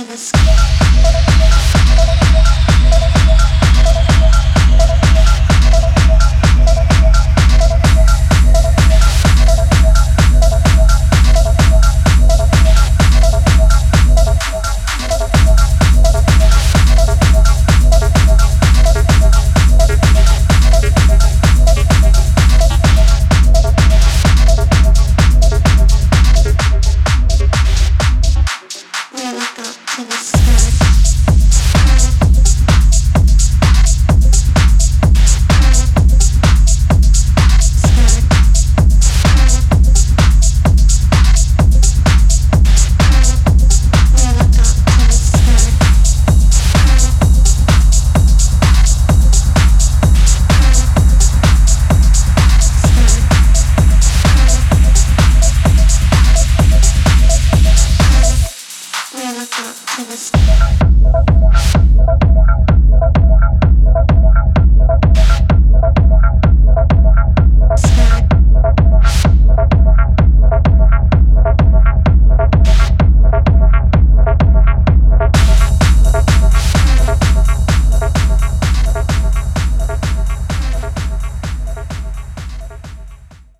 to the sky. up in the sky. to the sky.